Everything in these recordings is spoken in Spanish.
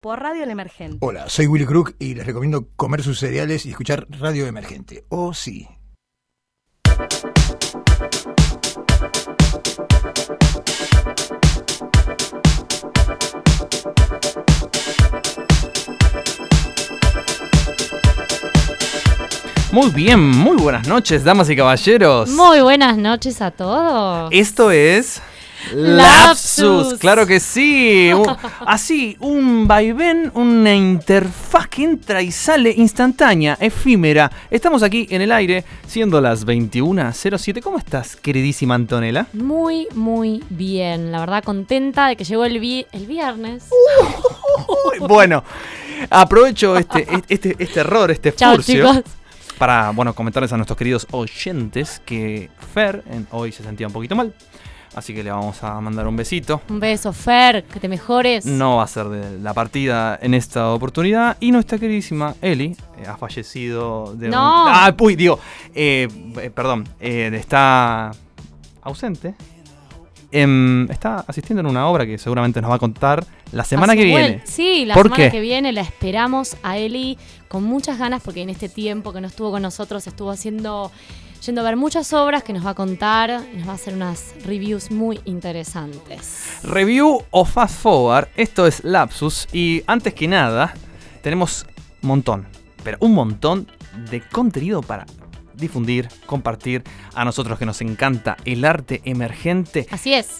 por Radio El Emergente. Hola, soy Willy Crook y les recomiendo comer sus cereales y escuchar Radio Emergente. Oh, sí. Muy bien, muy buenas noches, damas y caballeros. Muy buenas noches a todos. Esto es Lapsus. Claro que sí. Un- Así, un vaivén, una interfaz que entra y sale instantánea, efímera. Estamos aquí en el aire, siendo las 21.07. ¿Cómo estás, queridísima Antonella? Muy, muy bien. La verdad, contenta de que llegó el, vi- el viernes. Uy, Bueno, aprovecho este, este, este error, este Chao, furcio. chicos. para bueno comentarles a nuestros queridos oyentes que Fer en- hoy se sentía un poquito mal. Así que le vamos a mandar un besito. Un beso, Fer, que te mejores. No va a ser de la partida en esta oportunidad. Y nuestra queridísima Eli eh, ha fallecido de un- No. Ah, uy, digo, eh, eh, perdón, eh, está ausente. Em, está asistiendo en una obra que seguramente nos va a contar la semana que viene. Sí, la ¿Por semana qué? que viene la esperamos a Eli con muchas ganas porque en este tiempo que no estuvo con nosotros estuvo haciendo, yendo a ver muchas obras que nos va a contar y nos va a hacer unas reviews muy interesantes. Review o Fast Forward, esto es Lapsus y antes que nada tenemos un montón, pero un montón de contenido para difundir, compartir a nosotros que nos encanta el arte emergente. Así es.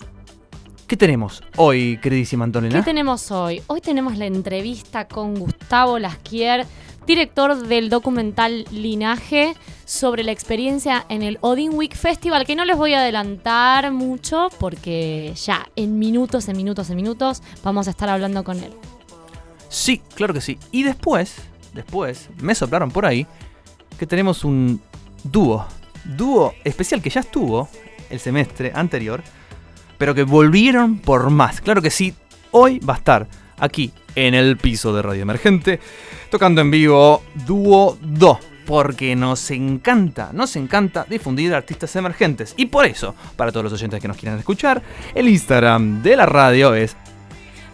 ¿Qué tenemos hoy, queridísima Antonella? ¿Qué tenemos hoy? Hoy tenemos la entrevista con Gustavo Lasquier, director del documental Linaje, sobre la experiencia en el Odin Week Festival, que no les voy a adelantar mucho porque ya en minutos, en minutos, en minutos vamos a estar hablando con él. Sí, claro que sí. Y después, después, me soplaron por ahí que tenemos un dúo. Dúo especial que ya estuvo el semestre anterior, pero que volvieron por más. Claro que sí, hoy va a estar aquí en el piso de Radio Emergente, tocando en vivo Dúo 2. Porque nos encanta, nos encanta difundir artistas emergentes. Y por eso, para todos los oyentes que nos quieran escuchar, el Instagram de la radio es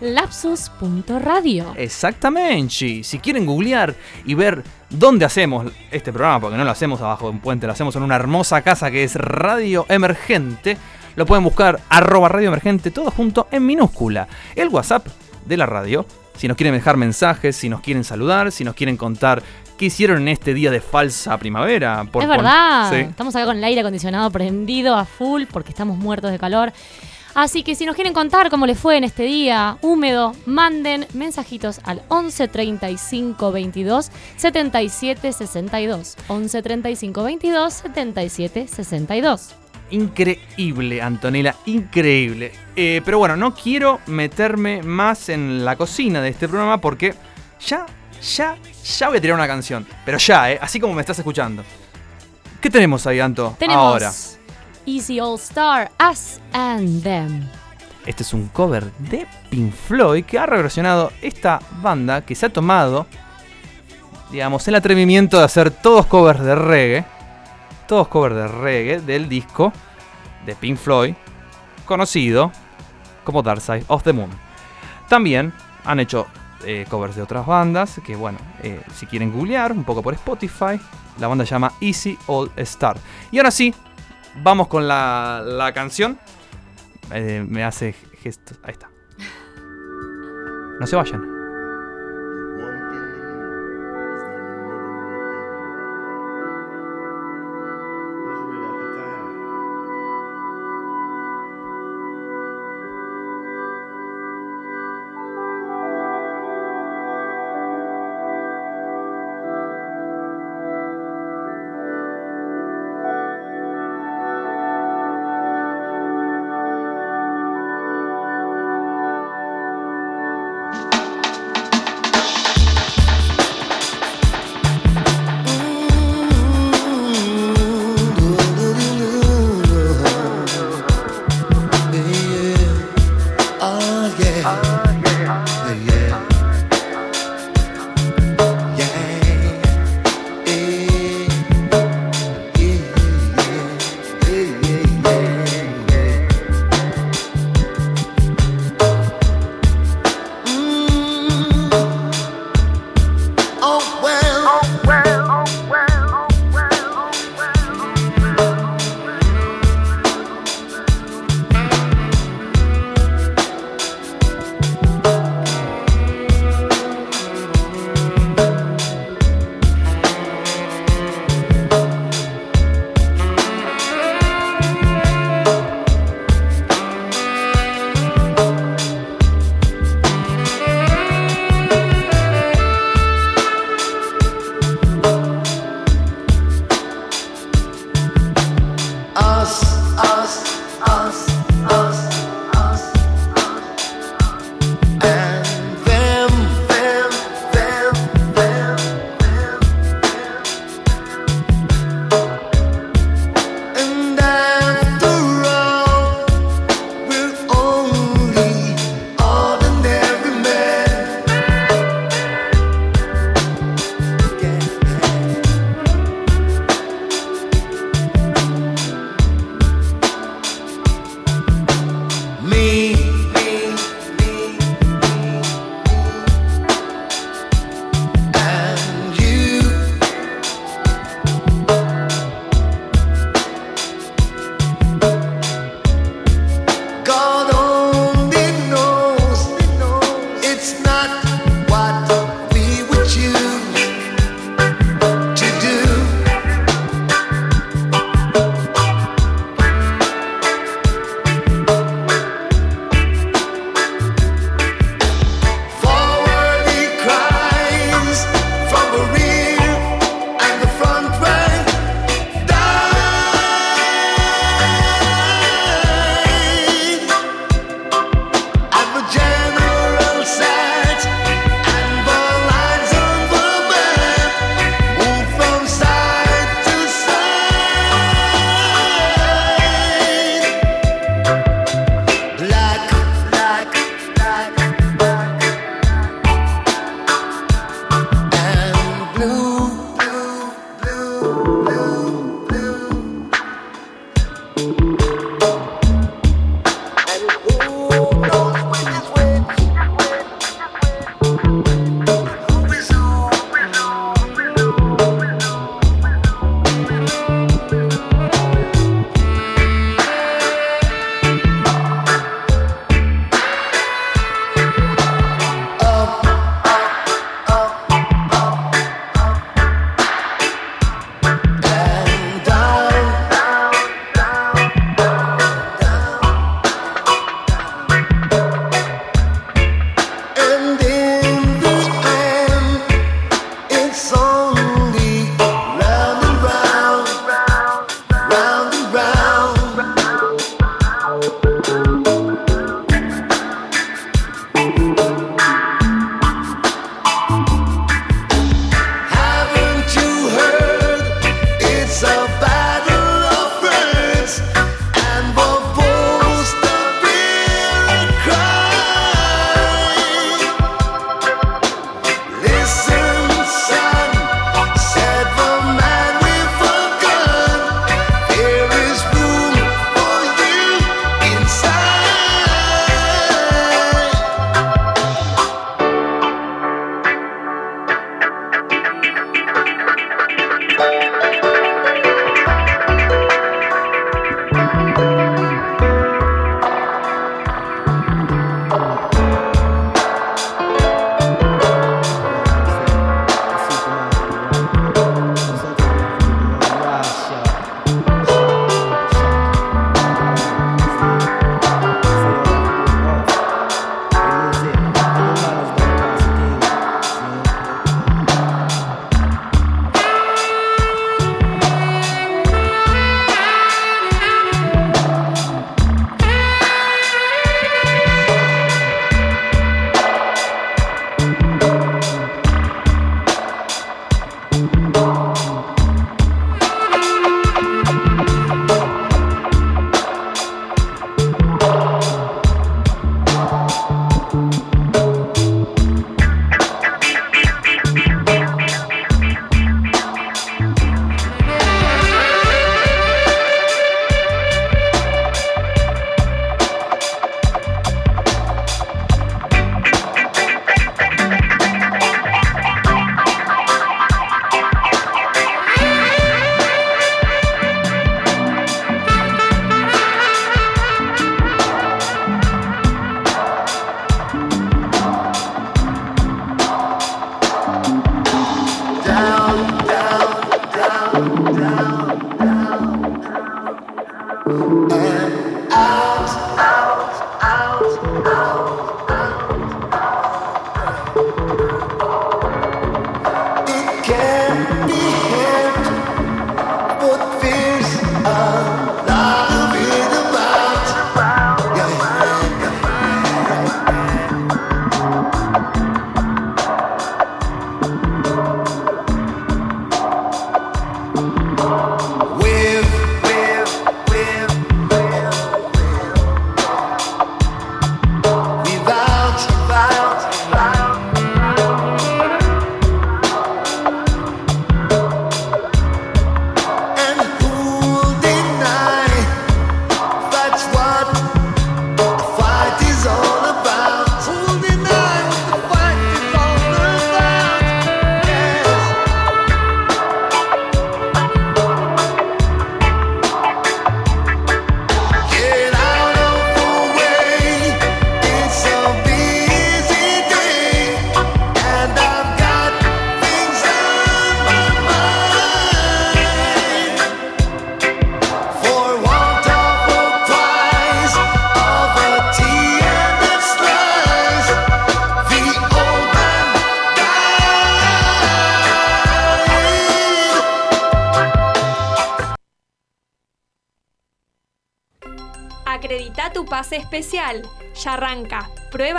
Lapsus.radio. Exactamente. Si quieren googlear y ver dónde hacemos este programa, porque no lo hacemos abajo de un puente, lo hacemos en una hermosa casa que es Radio Emergente, lo pueden buscar arroba Radio Emergente, todo junto en minúscula. El WhatsApp de la radio, si nos quieren dejar mensajes, si nos quieren saludar, si nos quieren contar qué hicieron en este día de falsa primavera. por es verdad, Sí. estamos acá con el aire acondicionado prendido a full porque estamos muertos de calor. Así que si nos quieren contar cómo les fue en este día húmedo, manden mensajitos al 11 35 22 77 62. 11 35 22 77 62. Increíble, Antonella, increíble. Eh, pero bueno, no quiero meterme más en la cocina de este programa porque ya, ya, ya voy a tirar una canción. Pero ya, ¿eh? Así como me estás escuchando. ¿Qué tenemos ahí, Anto? Tenemos Ahora. Easy All Star, Us and Them. Este es un cover de Pink Floyd que ha reversionado esta banda que se ha tomado, digamos, el atrevimiento de hacer todos covers de reggae. Todos covers de reggae del disco de Pink Floyd, conocido como Dark Side of the Moon. También han hecho eh, covers de otras bandas que, bueno, eh, si quieren googlear un poco por Spotify, la banda se llama Easy All Star. Y ahora sí, vamos con la, la canción. Eh, me hace gestos. Ahí está. No se vayan.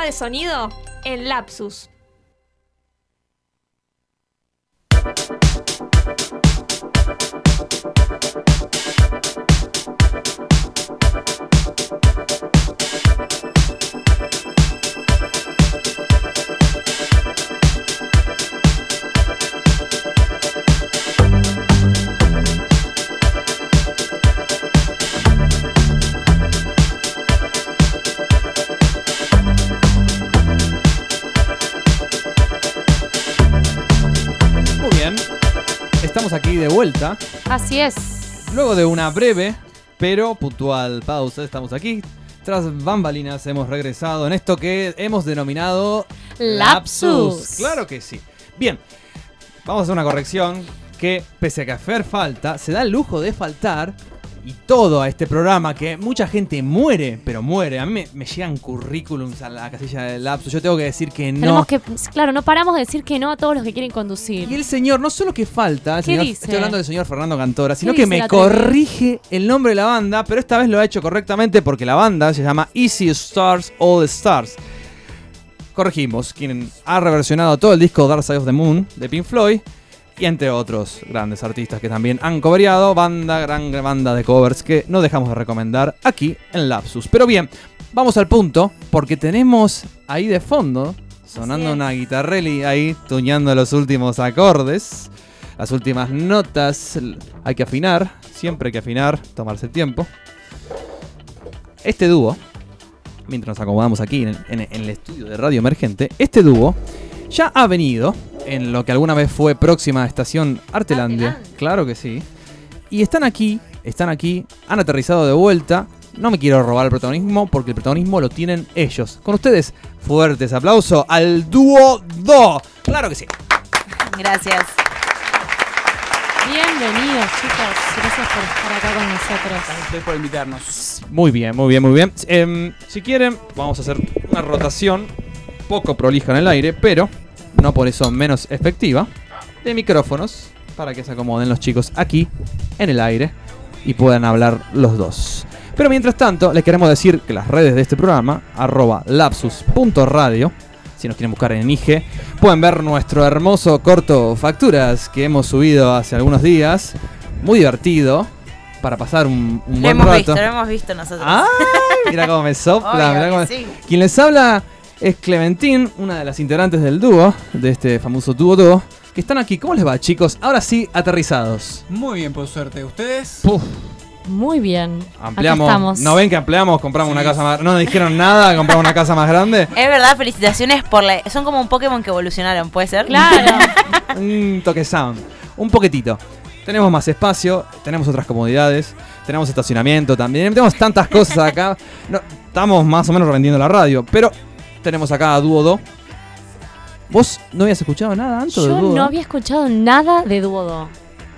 De sonido en Lapsus. Vuelta. Así es. Luego de una breve pero puntual pausa, estamos aquí. Tras bambalinas hemos regresado en esto que hemos denominado Lapsus. Claro que sí. Bien, vamos a hacer una corrección que pese a que a Fer falta, se da el lujo de faltar y todo a este programa que mucha gente muere, pero muere. A mí me, me llegan currículums a la casilla del lapsus. Yo tengo que decir que no. Tenemos que, claro, no paramos de decir que no a todos los que quieren conducir. Y el señor, no solo que falta, el ¿Qué señor- dice? estoy hablando del señor Fernando Cantora, sino que me corrige el nombre de la banda, pero esta vez lo ha hecho correctamente porque la banda se llama Easy Stars All Stars. Corregimos, quien ha reversionado todo el disco Dark Side of the Moon de Pink Floyd y entre otros grandes artistas que también han cobereado, banda, gran banda de covers que no dejamos de recomendar aquí en Lapsus. Pero bien, vamos al punto porque tenemos ahí de fondo sonando una guitarrelli ahí tuñando los últimos acordes, las últimas notas, hay que afinar, siempre hay que afinar, tomarse el tiempo. Este dúo, mientras nos acomodamos aquí en, en- en el estudio de Radio Emergente, este dúo ya ha venido en lo que alguna vez fue próxima estación Artelandia. Artelandia. Claro que sí. Y están aquí, están aquí, han aterrizado de vuelta. No me quiero robar el protagonismo porque el protagonismo lo tienen ellos. Con ustedes, fuertes aplausos al dúo Do. Claro que sí. Gracias. Bienvenidos, chicos. Gracias por estar acá con nosotros. Gracias por invitarnos. Muy bien, muy bien, muy bien. Em, si quieren, vamos a hacer una rotación poco prolija en el aire, pero no por eso menos efectiva, de micrófonos para que se acomoden los chicos aquí en el aire y puedan hablar los dos. Pero mientras tanto, les queremos decir que las redes de este programa, arroba lapsus.radio, si nos quieren buscar en IG, pueden ver nuestro hermoso corto Facturas que hemos subido hace algunos días. Muy divertido, para pasar un, un Lo buen hemos rato. visto, lo hemos visto nosotros. Mira cómo me sopla. Que cómo- sí. Quien les habla es Clementín, una de las integrantes del dúo, de este famoso dúo dúo, que están aquí. ¿Cómo les va, chicos? Ahora sí, aterrizados. Muy bien, por suerte. ¿Ustedes? Puf, Muy bien. ampliamos. Acá estamos. ¿No ven que ampliamos? Compramos Sí. una casa más. No nos dijeron nada, compramos una casa más grande. Es verdad, felicitaciones por la... Son como un Pokémon que evolucionaron, ¿puede ser? Claro. Un toque sound. Un poquitito. Tenemos más espacio, tenemos otras comodidades, tenemos estacionamiento también, tenemos tantas cosas acá. No, estamos más o menos revendiendo la radio, pero tenemos acá a Dúo Do. ¿Vos no habías escuchado nada antes de Yo no había escuchado nada de Duodo.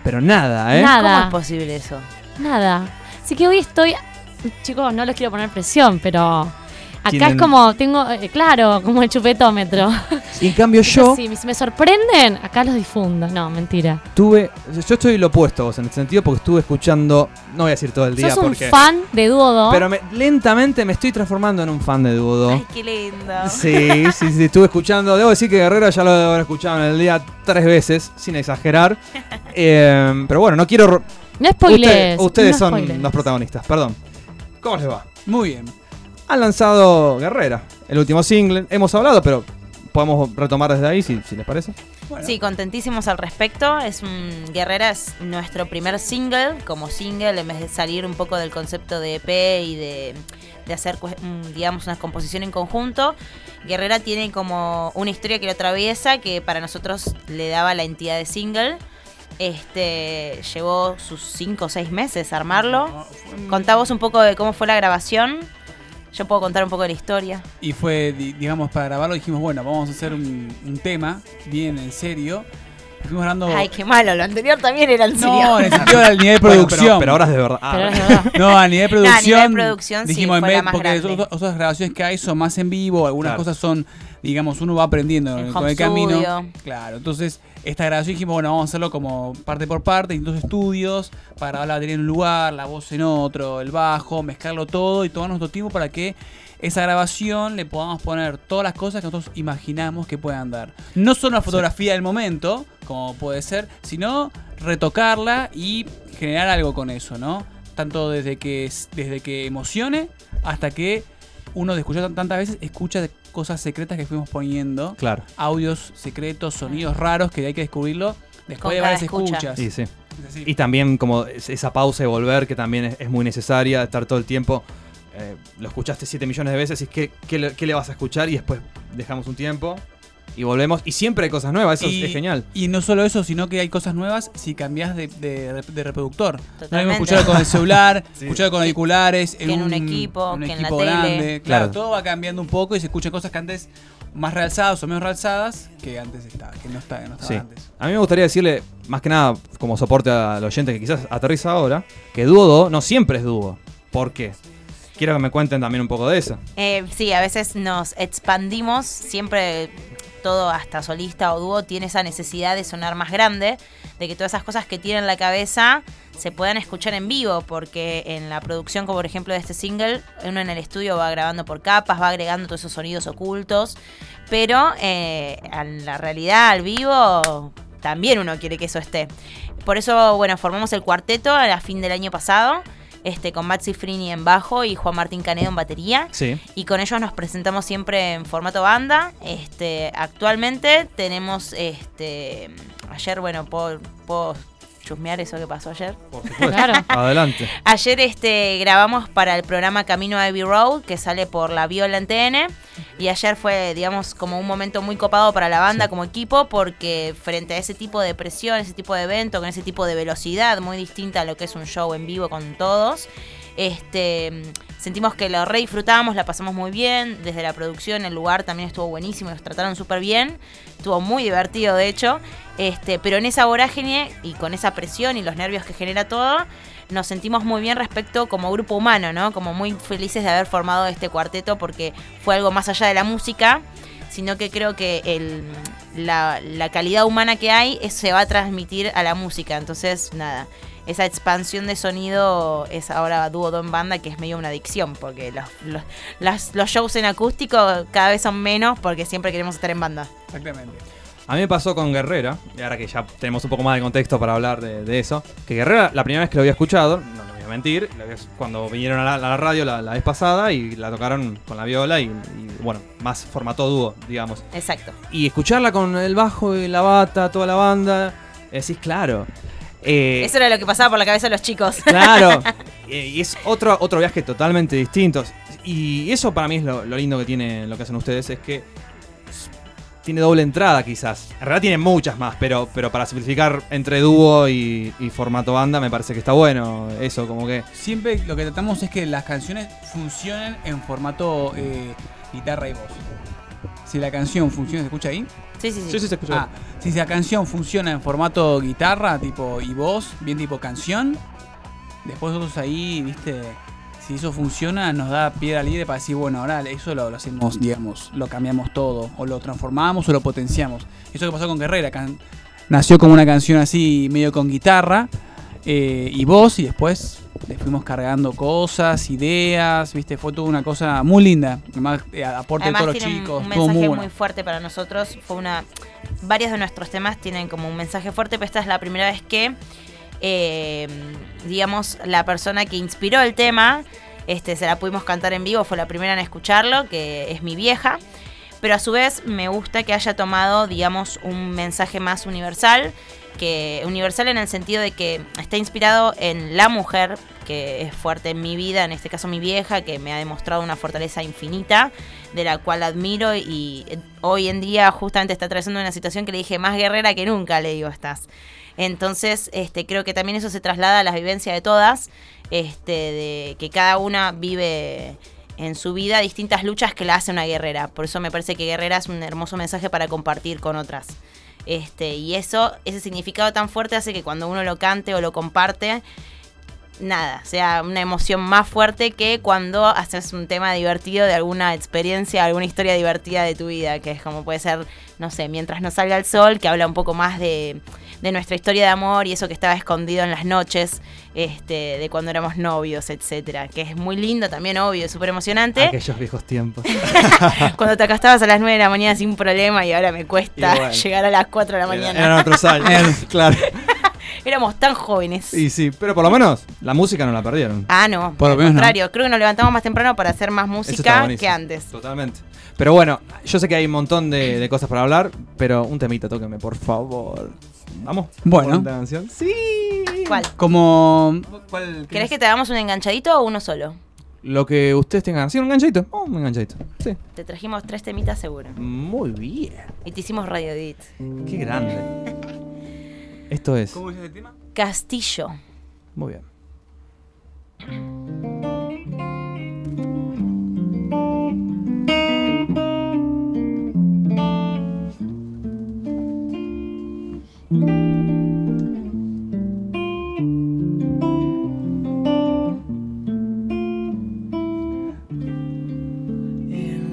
Pero nada, ¿eh? Nada. ¿Cómo es posible eso? Nada. Así que hoy estoy. Chicos, no les quiero poner presión, pero. Acá Tienen- es como, tengo, eh, claro, como el chupetómetro. Y en cambio yo Si me- si me sorprenden, acá los difundo. No, mentira. tuve... Yo estoy lo opuesto a vos en el sentido porque estuve escuchando... No voy a decir todo el día ¿Sos un porque... fan de Duodo? Pero me- lentamente me estoy transformando en un fan de Dúo Do. Ay, qué lindo. Sí, sí, sí, estuve escuchando. Debo decir que Guerrero ya lo debo haber escuchado en el día tres veces, sin exagerar. Eh, pero bueno, no quiero. ro- no Usted- spoilers. ustedes no son spoilers. los protagonistas, perdón. ¿Cómo les va? Muy bien. Han lanzado Guerrera, el último single. Hemos hablado, pero podemos retomar desde ahí si, si les parece. Bueno, Sí, contentísimos al respecto. Es un Guerrera es nuestro primer single, como single, en vez de salir un poco del concepto de EP y de, de hacer, mm, digamos, una composición en conjunto. Guerrera tiene como una historia que lo atraviesa, que para nosotros le daba la entidad de single. Este llevó sus 5 o 6 meses armarlo. vos un poco de cómo fue la grabación. Yo puedo contar un poco de la historia. Y fue, di- digamos, para grabarlo dijimos, bueno, vamos a hacer un, un tema bien en serio. Fuimos hablando... Ay, qué malo, lo anterior también era en serio. no, en el sentido del nivel de Bueno, producción. pero, pero ahora es de verdad. Ah, Pero es verdad. No, a nivel de No, a producción. nivel de producción sí, dijimos en fue la vez, más porque grande. otras, otras grabaciones que hay son más en vivo, algunas Claro. cosas son, digamos, uno va aprendiendo En con el camino. Claro, entonces esta grabación dijimos, bueno, vamos a hacerlo como parte por parte, distintos estudios, para grabar la batería en un lugar, la voz en otro, el bajo, mezclarlo todo y tomar nuestro tiempo para que esa grabación le podamos poner todas las cosas que nosotros imaginamos que puedan dar. No solo una fotografía del momento, como puede ser, sino retocarla y generar algo con eso, ¿no? Tanto desde que, desde que emocione hasta que uno de escuchar tan- tantas veces escucha cosas secretas que fuimos poniendo, Claro. audios secretos, sonidos raros que hay que descubrirlo después Con de varias escucha. escuchas. Sí, sí. Es decir, Y también como es- esa pausa y volver, que también es, es muy necesaria, estar todo el tiempo. eh, lo escuchaste 7 millones de veces y es que, ¿qué, le, qué le vas a escuchar? Y después dejamos un tiempo y volvemos. Y siempre hay cosas nuevas, eso y, es genial. Y no solo eso, sino que hay cosas nuevas si cambias de, de- de reproductor. No Totalmente. mismo escucharlo con el celular, Sí. escucharlo con auriculares, Que en un equipo, en un que en la equipo tele. grande. Claro, Claro. todo va cambiando un poco y se escuchan cosas que antes más realzadas o menos realzadas que antes estaba, que no estaba, que no estaba Sí. antes. A mí me gustaría decirle, más que nada, como soporte al oyente que quizás aterriza ahora, que dúo no siempre es dúo. ¿Por qué? Quiero que me cuenten también un poco de eso. Eh, sí, a veces nos expandimos, siempre todo hasta solista o dúo tiene esa necesidad de sonar más grande, de que todas esas cosas que tiene en la cabeza se puedan escuchar en vivo, porque en la producción, como por ejemplo de este single, uno en el estudio va grabando por capas, va agregando todos esos sonidos ocultos, pero eh, en la realidad, al vivo, también uno quiere que eso esté. Por eso, bueno, formamos el cuarteto a la fin del año pasado. Este, con Maxi Frini en bajo y Juan Martín Canedo en batería. Sí. Y con ellos nos presentamos siempre en formato banda. Este, actualmente tenemos, este, ayer, bueno, puedo, puedo chusmear eso que pasó ayer. Por supuesto. Claro. Adelante. Ayer este, grabamos para el programa Camino a Abbey Road, que sale por la Viola en TN. Y ayer fue, digamos, como un momento muy copado para la banda como equipo, porque frente a ese tipo de presión, ese tipo de evento, con ese tipo de velocidad muy distinta a lo que es un show en vivo con todos, este, sentimos que lo re disfrutamos, la pasamos muy bien. Desde la producción, el lugar también estuvo buenísimo, nos trataron súper bien. Estuvo muy divertido, de hecho. Este, pero en esa vorágine y con esa presión y los nervios que genera todo, nos sentimos muy bien respecto como grupo humano, ¿no? Como muy felices de haber formado este cuarteto porque fue algo más allá de la música, sino que creo que el, la, calidad humana que hay es- se va a transmitir a la música. Entonces, nada, esa expansión de sonido es ahora dúo do en banda, que es medio una adicción, porque los, los, las- los shows en acústico cada vez son menos porque siempre queremos estar en banda. Exactamente. A mí me pasó con Guerrera, y ahora que ya tenemos un poco más de contexto para hablar de, de eso, que Guerrera, la primera vez que lo había escuchado, no lo voy a mentir, cuando vinieron a la, a la radio la, la vez pasada y la tocaron con la viola y, y, bueno, más formato dúo, digamos. Exacto. Y escucharla con el bajo y la bata, toda la banda, decís, claro. Eh, Eso era lo que pasaba por la cabeza de los chicos. Claro. Y es otro, otro viaje totalmente distinto. Y eso para mí es lo, lo lindo que tiene lo que hacen ustedes, es que tiene doble entrada quizás. En realidad tiene muchas más, pero, pero para simplificar entre dúo y, y formato banda me parece que está bueno. Eso, como que... Siempre lo que tratamos es que las canciones funcionen en formato eh, guitarra y voz. Si la canción funciona, ¿se escucha ahí? Sí, sí, sí. Sí, sí, se escucha. Ah, si la canción funciona en formato guitarra, tipo y voz, bien tipo canción, después nosotros ahí, viste, si eso funciona, nos da piedra libre para decir, bueno, ahora eso lo, lo hacemos, digamos, lo cambiamos todo, o lo transformamos o lo potenciamos. Eso que pasó con Guerrera, can- nació como una canción así, medio con guitarra eh, y voz, y después le fuimos cargando cosas, ideas, viste, fue toda una cosa muy linda. Además, eh, aporte de todos los tiene chicos, un mensaje muy fuerte para nosotros. Fue una. Varios de nuestros temas tienen como un mensaje fuerte, pero esta es la primera vez que, eh, digamos, la persona que inspiró el tema, este, se la pudimos cantar en vivo, fue la primera en escucharlo, que es mi vieja. Pero a su vez me gusta que haya tomado, digamos, un mensaje más universal, que universal en el sentido de que está inspirado en la mujer que es fuerte en mi vida, en este caso mi vieja, que me ha demostrado una fortaleza infinita, de la cual admiro y hoy en día justamente está atravesando una situación que le dije más guerrera que nunca, le digo, estás. Entonces, este, creo que también eso se traslada a la vivencia de todas, este, de que cada una vive en su vida distintas luchas que la hace una guerrera. Por eso me parece que guerrera es un hermoso mensaje para compartir con otras. Este, y eso, ese significado tan fuerte hace que cuando uno lo cante o lo comparte, nada, sea una emoción más fuerte que cuando haces un tema divertido de alguna experiencia, alguna historia divertida de tu vida, que es como puede ser, no sé, mientras no salga el sol, que habla un poco más de, de nuestra historia de amor y eso que estaba escondido en las noches, este, de cuando éramos novios, etcétera, que es muy lindo también, obvio, súper emocionante. Aquellos viejos tiempos. Cuando te acostabas a las 9 de la mañana sin problema y ahora me cuesta bueno. llegar a las 4 de la mañana. Eran otros años. claro. Éramos tan jóvenes. Y sí, pero por lo menos la música no la perdieron. Ah, no. Por lo menos no. contrario, creo que nos levantamos más temprano para hacer más música que antes. Totalmente. Pero bueno, yo sé que hay un montón de, de cosas para hablar, pero un temita, tóqueme, por favor. ¿Vamos? Bueno. Sí. ¿Cuál? Como... ¿cuál- ¿Querés que te hagamos un enganchadito o uno solo? Lo que ustedes tengan. ¿Sí, un enganchadito? Oh, un enganchadito. Sí. Te trajimos tres temitas seguro. Muy bien. Y te hicimos radio edit. Qué grande. Esto es. ¿Cómo es el tema? Castillo. Muy bien. En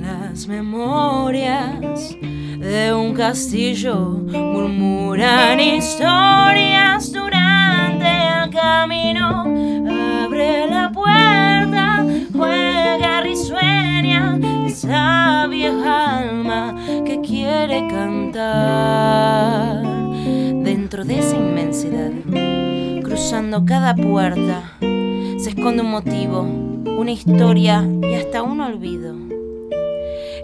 las memorias de un castillo murmuran historias durante el camino. Abre la puerta, juega risueña esa vieja alma que quiere cantar. Dentro de esa inmensidad, cruzando cada puerta, se esconde un motivo, una historia y hasta un olvido.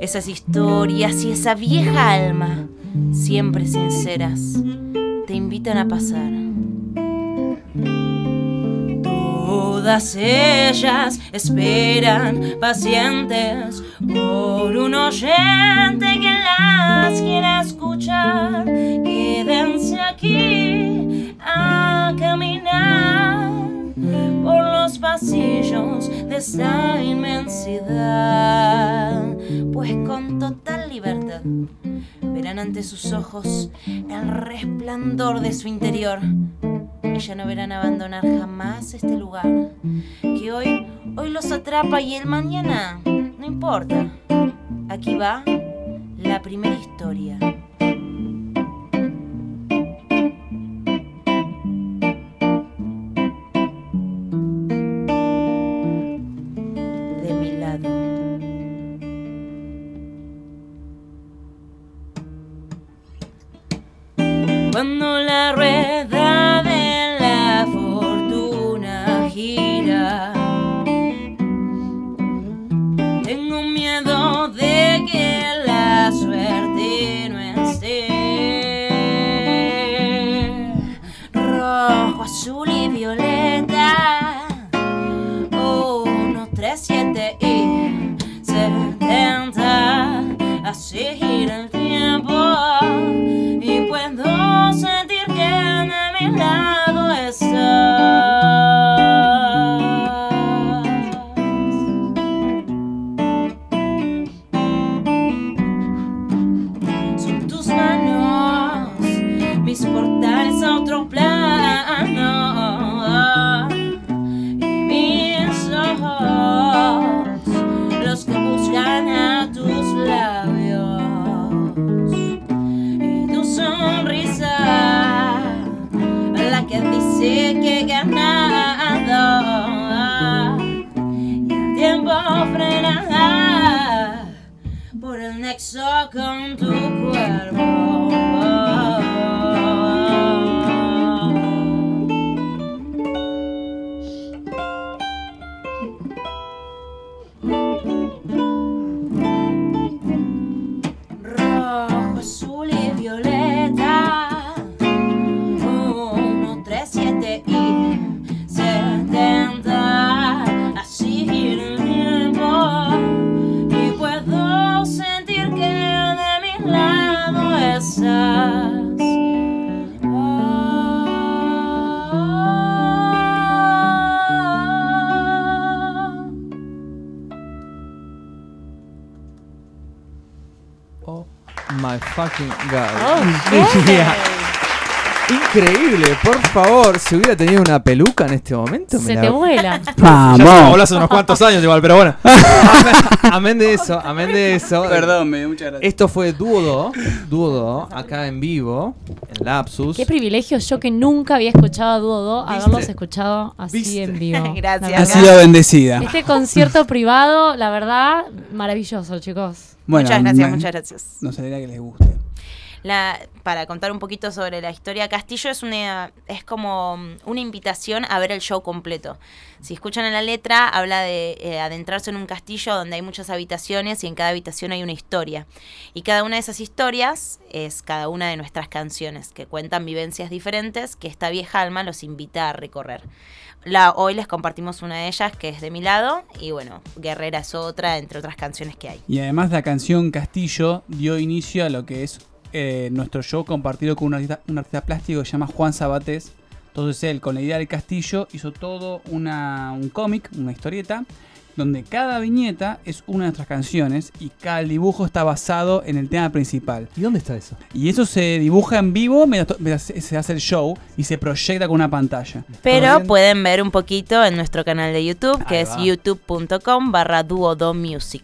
Esas historias y esa vieja alma, siempre sinceras, te invitan a pasar. Todas ellas esperan pacientes por un oyente que las quiera escuchar. Quédense aquí a caminar por los pasillos de esa inmensidad, pues con total libertad verán ante sus ojos el resplandor de su interior y ya no verán abandonar jamás este lugar que hoy, hoy los atrapa y el mañana no importa. Aquí va la primera historia. My fucking god. Oh, Mira, Increíble, por favor. Si hubiera tenido una peluca en este momento, me Se la- te vuela. Vamos. hace unos cuantos años igual, pero bueno. amén, de eso, amén de eso. Perdón, me dio muchas gracias. Esto fue Duodo, Duodo, acá en vivo, en Lapsus. Qué privilegio yo que nunca había escuchado a ¿Viste? haberlos escuchado así ¿Viste? en vivo. Gracias. Ha sido bendecida. Este concierto privado, la verdad, maravilloso, chicos. Bueno, muchas gracias, me- muchas gracias. Nos alegra que les guste. La, para contar un poquito sobre la historia, Castillo es una es como mm, una invitación a ver el show completo. Si escuchan en la letra, habla de eh, adentrarse en un castillo donde hay muchas habitaciones y en cada habitación hay una historia. Y cada una de esas historias es cada una de nuestras canciones que cuentan vivencias diferentes que esta vieja alma los invita a recorrer. La, hoy les compartimos una de ellas que es de mi lado y bueno, Guerrera es otra, entre otras canciones que hay. Y además la canción Castillo dio inicio a lo que es eh, nuestro show compartido con un artista, un artista plástico que se llama Juan Sabatés. Entonces él, con la idea del castillo, hizo todo una, un cómic, una historieta, donde cada viñeta es una de nuestras canciones y cada dibujo está basado en el tema principal. ¿Y dónde está eso? Y eso se dibuja en vivo mientras, to- mientras se hace el show y se proyecta con una pantalla. Pero pueden ver un poquito en nuestro canal de YouTube, que Ahí es youtube.com barra duodo music.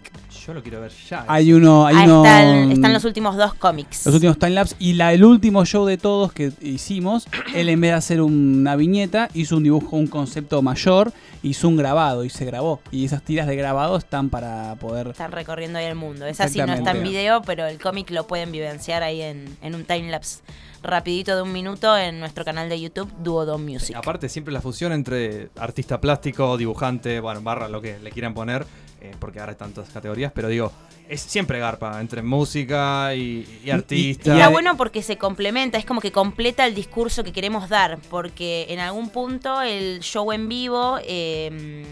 Yo lo quiero ver ya. Hay uno, hay Ahí uno, están, están los últimos dos cómics. los últimos timelapse y la, el último show de todos que hicimos, él en vez de hacer una viñeta, hizo un dibujo, un concepto mayor, hizo un grabado y se grabó. Y esas tiras de grabado están para poder... Están recorriendo ahí el mundo. Es así, no está en video, pero el cómic lo pueden vivenciar ahí en, en un timelapse rapidito de un minuto en nuestro canal de YouTube, Duodo Music. Aparte, siempre la fusión entre artista plástico, dibujante, bueno, barra lo que le quieran poner, eh, porque ahora hay tantas categorías, pero digo, es siempre garpa entre música y, y artista. Está ade- bueno porque se complementa, es como que completa el discurso que queremos dar, porque en algún punto el show en vivo eh,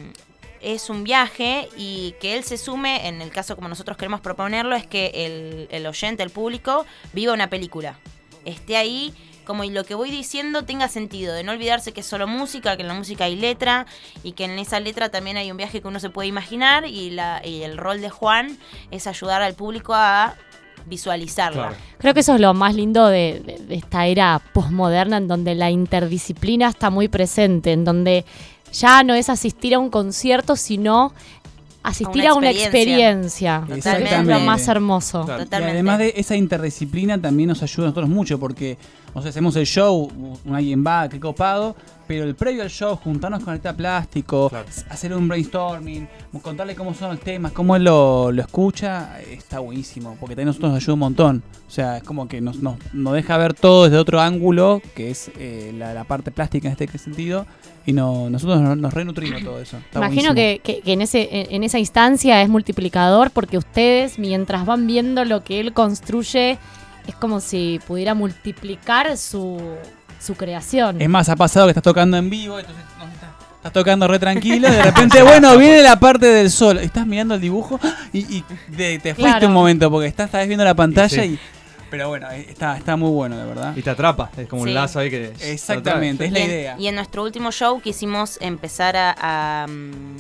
es un viaje y que él se sume, en el caso como nosotros queremos proponerlo, es que el, el oyente, el público, viva una película, esté ahí. Como y lo que voy diciendo tenga sentido, de no olvidarse que es solo música, que en la música hay letra y que en esa letra también hay un viaje que uno se puede imaginar y, la, y el rol de Juan es ayudar al público a visualizarla. Claro. Creo que eso es lo más lindo de, de- de esta era posmoderna en donde la interdisciplina está muy presente, en donde ya no es asistir a un concierto, sino asistir a una experiencia. que eso es Totalmente. lo más hermoso. Claro. Y Totalmente. además de esa interdisciplina también nos ayuda a nosotros mucho porque, o sea, hacemos el show, alguien va, qué copado, pero el previo al show, juntarnos con el plástico, Claro. hacer un brainstorming, contarle cómo son los temas, cómo él lo, lo escucha, está buenísimo, porque también nosotros nos ayuda un montón. O sea, es como que nos, nos, nos deja ver todo desde otro ángulo, que es eh, la, la parte plástica en este sentido, y no, nosotros nos, nos renutrimos todo eso. Está Imagino que, que- que en, ese, en esa instancia es multiplicador porque ustedes, mientras van viendo lo que él construye, es como si pudiera multiplicar su, su creación. Es más, ha pasado que estás tocando en vivo, entonces no, estás, estás tocando re tranquilo, y de repente, bueno, viene la parte del sol. Estás mirando el dibujo y, y de- te fuiste Claro. un momento porque estás, estás viendo la pantalla Y. Pero bueno, está, está muy bueno, de verdad. Y te atrapa, es como Sí. un lazo ahí que... Exactamente, es la y en, idea. Y en nuestro último show quisimos empezar a, a, mm,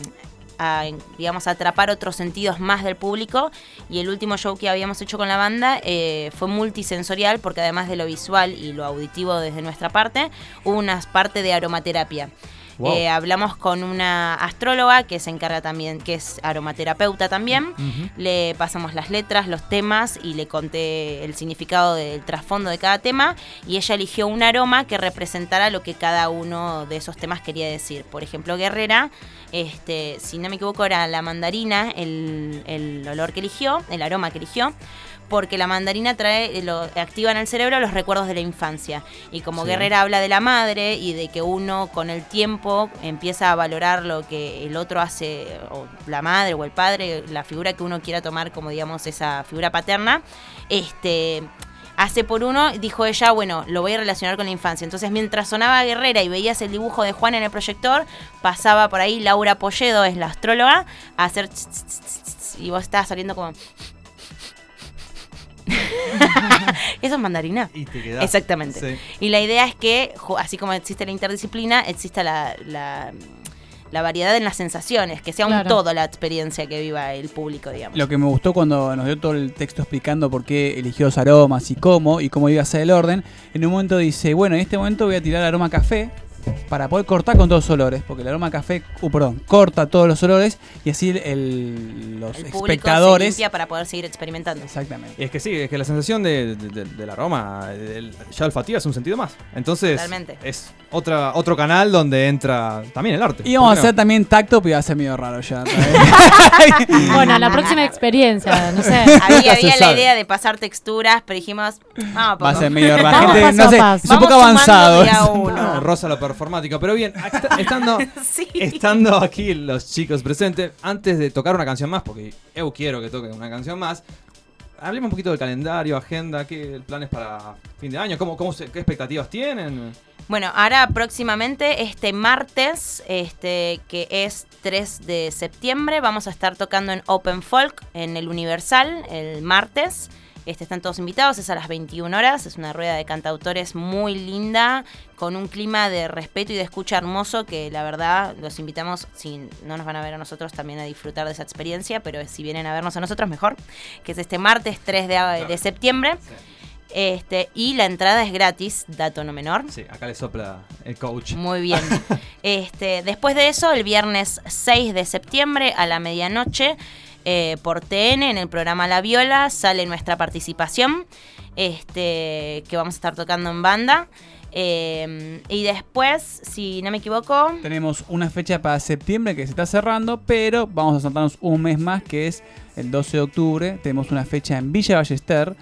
a, digamos, atrapar otros sentidos más del público. Y el último show que habíamos hecho con la banda eh, fue multisensorial porque además de lo visual y lo auditivo desde nuestra parte, hubo una parte de aromaterapia. Wow. Eh, hablamos con una astróloga que se encarga también, que es aromaterapeuta también. Le pasamos las letras, los temas y le conté el significado del trasfondo de cada tema y ella eligió un aroma que representara lo que cada uno de esos temas quería decir. Por ejemplo, Guerrera, este, si no me equivoco, era la mandarina, el, el olor que eligió, el aroma que eligió. Porque la mandarina trae, lo activa en el cerebro los recuerdos de la infancia. Y como Sí. Guerrera habla de la madre y de que uno con el tiempo empieza a valorar lo que el otro hace, o la madre o el padre, la figura que uno quiera tomar como digamos esa figura paterna, este hace por uno, dijo ella, bueno, lo voy a relacionar con la infancia. Entonces, mientras sonaba Guerrera y veías el dibujo de Juan en el proyector, pasaba por ahí Laura Polledo, es la astróloga, a hacer tss, tss, tss, tss, y vos estabas saliendo como Eso es mandarina. Y te quedás. Exactamente. Sí. Y la idea es que, así como existe la interdisciplina, exista la, la, la variedad en las sensaciones, que sea un todo la experiencia que viva el público, digamos. Lo que me gustó cuando nos dio todo el texto explicando por qué eligió los aromas y cómo y cómo iba a ser el orden, en un momento dice, bueno, en este momento voy a tirar aroma café para poder cortar con todos los olores, porque el aroma café, uh, perdón, corta todos los olores y así el- el- los el se espectadores... limpia para poder seguir experimentando. Exactamente. Y es que sí, es que la sensación de- de- de- del aroma, del- ya olfativa es un sentido más. Entonces, Totalmente. es otra, otro canal donde entra también el arte. Y vamos a ¿Por qué hacer no? también tacto, pero va a ser medio raro ya. Bueno, la próxima experiencia, no sé. Había, la idea de pasar texturas, pero dijimos, vamos a Va a ser medio raro. Vamos Gente, paso no sé, es un poco avanzado. No, rosa lo performático. Pero bien, est- estando, Sí. estando aquí los chicos presentes, antes de tocar una canción más, porque eu quiero que toquen una canción más, hablemos un poquito del calendario, agenda, qué planes para fin de año, cómo, cómo qué expectativas tienen. Bueno, ahora próximamente, este martes, este que es 3 de septiembre, vamos a estar tocando en Open Folk en el Universal el martes. Este, están todos invitados, es a las 21 horas, es una rueda de cantautores muy linda, con un clima de respeto y de escucha hermoso que la verdad los invitamos, si no nos van a ver a nosotros, también a disfrutar de esa experiencia, pero si vienen a vernos a nosotros mejor, que es este martes 3 de, de septiembre. Este, y la entrada es gratis, dato no menor. Sí, acá le sopla el coach. Muy bien. Este, después de eso, el viernes 6 de septiembre a la medianoche, eh, por TN, en el programa La Viola, sale nuestra participación, este, que vamos a estar tocando en banda. Eh, y después, si no me equivoco, Tenemos una fecha para septiembre que se está cerrando, pero vamos a saltarnos un mes más, que es el 12 de octubre. Tenemos una fecha en Villa Ballester,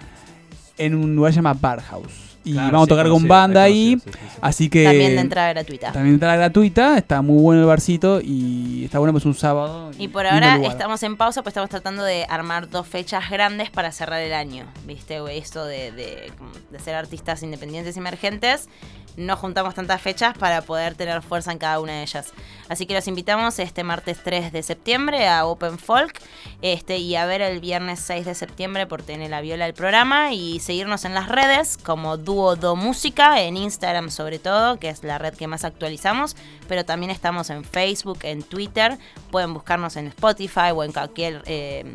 en un lugar que se llama Bar House. Y Claro, vamos a tocar con banda ahí. reconocido, sí, sí, sí. Así que. también de entrada gratuita. También entrada gratuita, está muy bueno el barcito y está bueno pues un sábado. Y por ahora lugar. estamos en pausa, pues estamos tratando de armar dos fechas grandes para cerrar el año. ¿Viste? güey? Esto de, de- de ser artistas independientes y emergentes. No juntamos tantas fechas para poder tener fuerza en cada una de ellas. Así que los invitamos este martes 3 de septiembre a Open Folk este, y a ver el viernes 6 de septiembre por tener la viola el programa y seguirnos en las redes como Dúo Do Música, en Instagram sobre todo, que es la red que más actualizamos, pero también estamos en Facebook, en Twitter, pueden buscarnos en Spotify o en cualquier eh,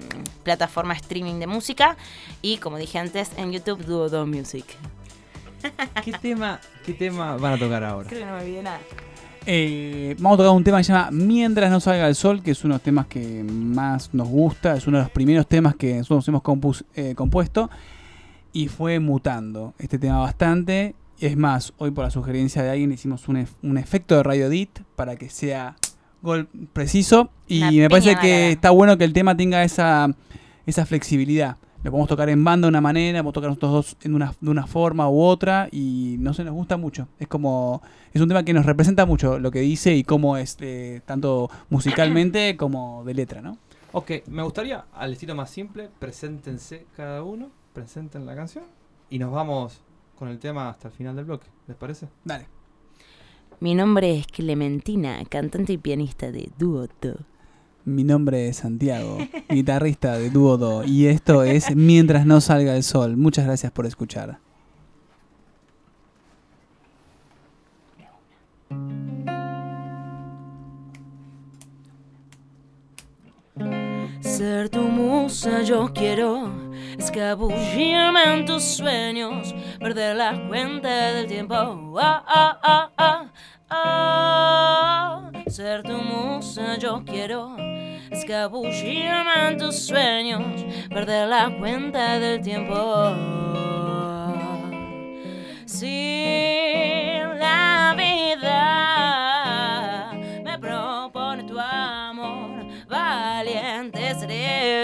plataforma streaming de música y como dije antes en YouTube Dúo Do Music. ¿Qué tema, ¿Qué tema van a tocar ahora? Creo que no me olvidé nada. Eh, vamos a tocar un tema que se llama Mientras no salga el sol, que es uno de los temas que más nos gusta, es uno de los primeros temas que nosotros hemos compus- eh, compuesto y fue mutando este tema bastante. Es más, hoy por la sugerencia de alguien hicimos un, ef- un efecto de radio edit para que sea gol preciso y Una me parece que está bueno que el tema tenga esa, esa flexibilidad. Lo podemos tocar en banda de una manera, podemos tocar nosotros dos en una, de una forma u otra y no sé, nos gusta mucho. Es como, es un tema que nos representa mucho lo que dice y cómo es, eh, tanto musicalmente como de letra, ¿no? Ok, me gustaría, al estilo más simple, preséntense cada uno, presenten la canción y nos vamos con el tema hasta el final del bloque. ¿Les parece? Dale. Mi nombre es Clementina, cantante y pianista de Dúo Do. Mi nombre es Santiago, guitarrista de Dúo Do, y esto es Mientras no salga el sol. Muchas gracias por escuchar. Ser tu musa yo quiero, escabullirme en tus sueños, perder la cuenta del tiempo. Ah, ah, ah, ah, ah. Ser tu musa yo quiero, escabullirme en tus sueños, perder la cuenta del tiempo.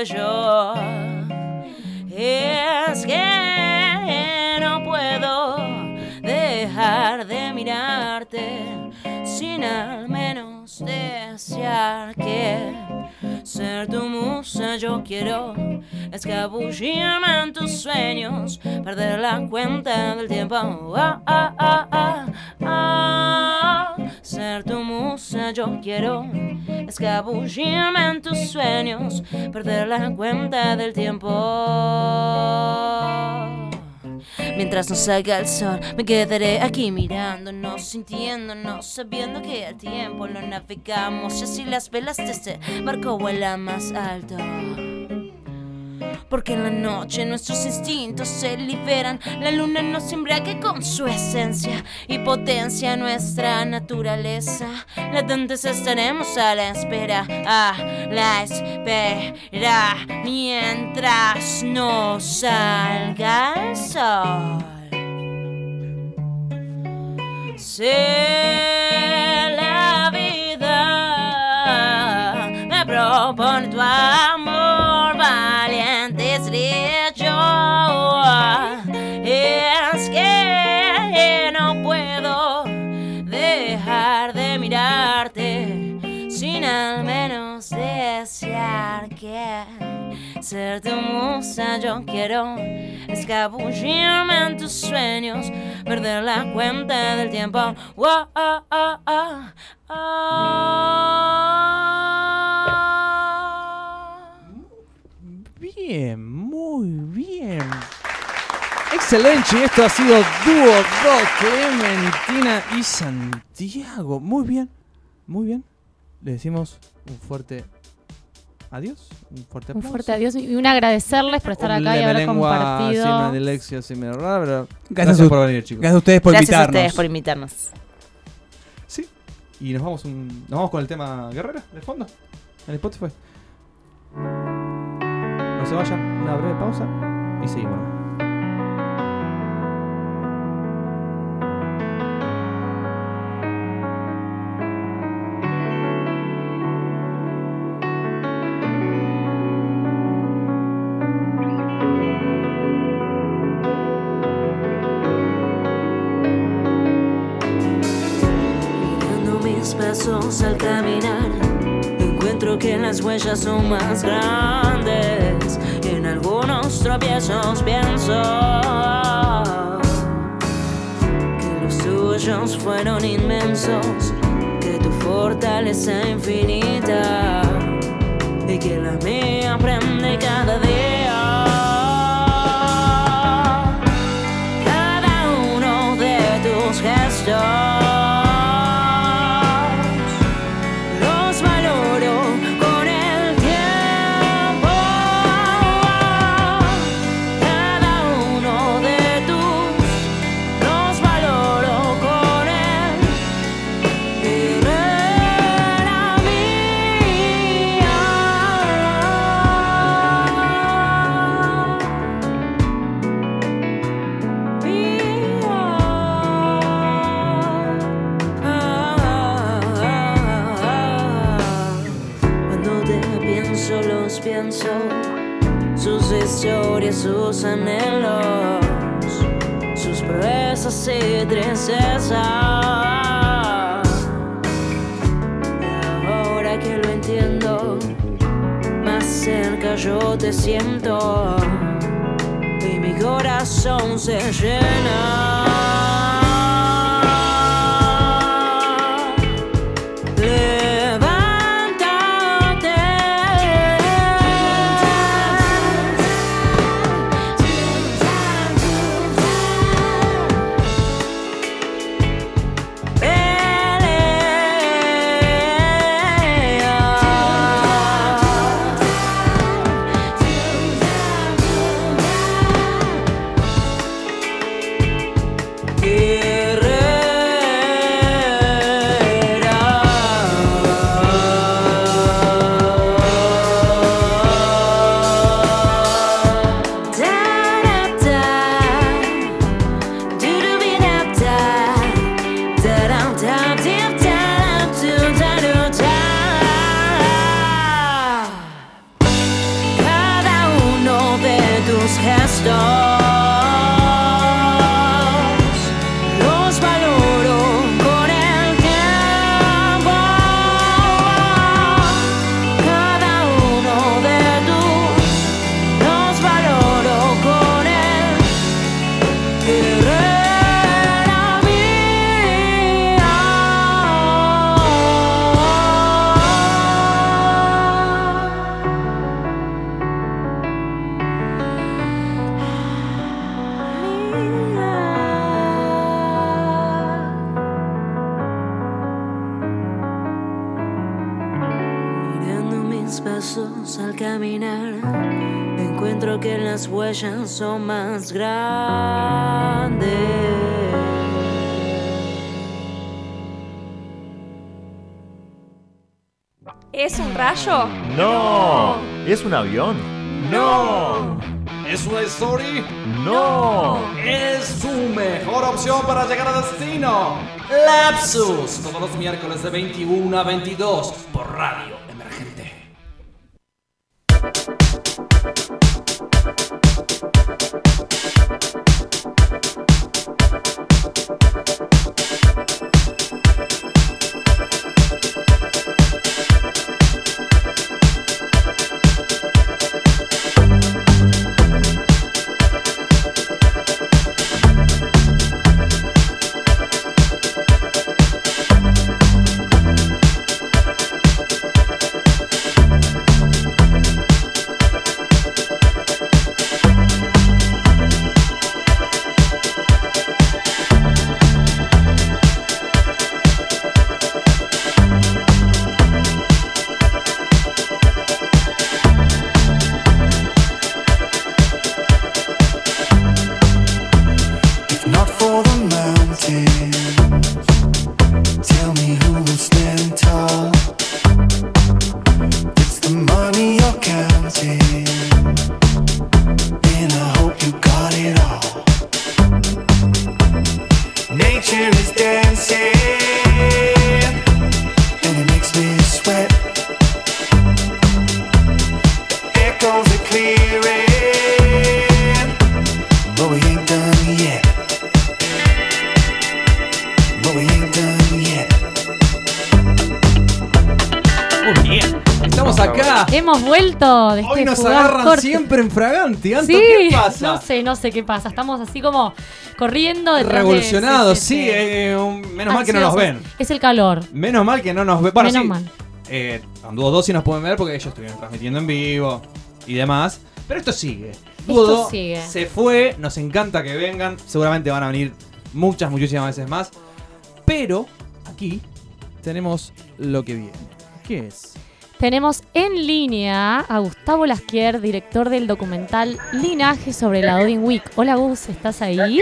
Yo. Es que no puedo dejar de mirarte sin al menos desear que ser tu musa yo quiero escabullirme en tus sueños perder la cuenta del tiempo ah, ah, ah. Ser tu musa yo quiero escabullirme en tus sueños perder la cuenta del tiempo Mientras no salga el sol, me quedaré aquí mirándonos, sintiéndonos, sabiendo que el tiempo lo navegamos y así las velas de este barco vuelan más alto. Porque en la noche nuestros instintos se liberan, la luna nos embriaga con su esencia y potencia nuestra naturaleza. Latentes estaremos a la espera, a la espera, mientras no salga el sol. Si tu musa, yo quiero escabullirme en tus sueños, perder la cuenta del tiempo. Ah, ah, ah. Bien, muy bien. Excelente, esto ha sido Dúo Do Clementina y Santiago. Muy bien, muy bien. Le decimos un fuerte adiós, un fuerte Un aplauso. fuerte adiós y un agradecerles por estar acá y haber Lemelengua, compartido. dilexia, me Gracias, Gracias por venir, chicos. Gracias a ustedes por Gracias a invitarnos. ustedes por invitarnos. Sí. Y nos vamos, un- nos vamos con el tema Guerrera de fondo en Spotify. No se vayan, una breve pausa y seguimos. Que las huellas son más grandes. Y en algunos tropiezos pienso que los tuyos fueron inmensos, que tu fortaleza infinita y que la mía ¡No! ¿Es un avión? ¡No! ¿Es una story? ¡No! Es su mejor opción para llegar a destino. Lapsus, todos los miércoles de 21 a 22 por Radio siempre en Fraganti. Anto, Sí, ¿qué pasa? no sé, no sé qué pasa. Estamos así como corriendo detrás de- Revolucionados, sí. eh, un- menos mal que no nos ven. Es el calor. Menos mal que no nos ven. Bueno, Menos sí. mal. Eh, Dúo 2 sí nos pueden ver porque ellos estuvieron transmitiendo en vivo y demás. Pero esto sigue. Dúo Esto 2 sigue. se fue. Nos encanta que vengan. Seguramente van a venir muchas, muchísimas veces más. Pero aquí tenemos lo que viene. ¿Qué es? Tenemos en línea a Gustavo Lasquier, director del documental Linaje sobre la Odin Week. Hola Gus, ¿estás ahí?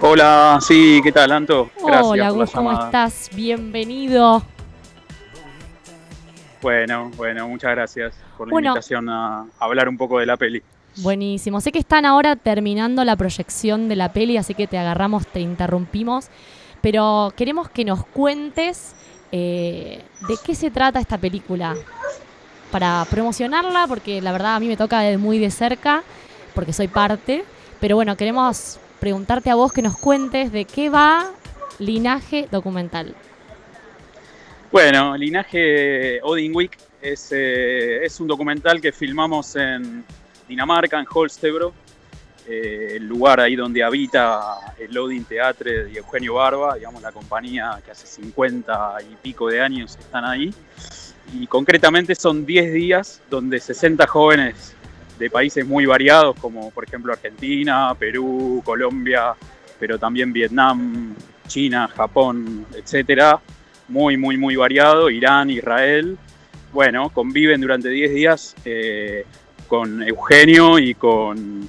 Hola, sí, ¿qué tal, Anto? Gracias Hola Gus, ¿cómo estás? Bienvenido. Bueno, bueno, muchas gracias por la Bueno. invitación a hablar un poco de la peli. Buenísimo. Sé que están ahora terminando la proyección de la peli, así que te agarramos, te interrumpimos. Pero queremos que nos cuentes eh, de qué se trata esta película. Para promocionarla, porque la verdad a mí me toca muy de cerca, porque soy parte. Pero bueno, queremos preguntarte a vos que nos cuentes de qué va Linaje Documental. Bueno, Linaje Odin Week es, eh, es un documental que filmamos en Dinamarca, en Holstebro, eh, el lugar ahí donde habita el Odin Teatre de Eugenio Barba, digamos la compañía que hace 50 y pico de años están ahí. Y concretamente son 10 días donde 60 jóvenes de países muy variados, como por ejemplo Argentina, Perú, Colombia, pero también Vietnam, China, Japón, etcétera, muy, muy, muy variado, Irán, Israel. Bueno, conviven durante 10 días eh, con Eugenio y con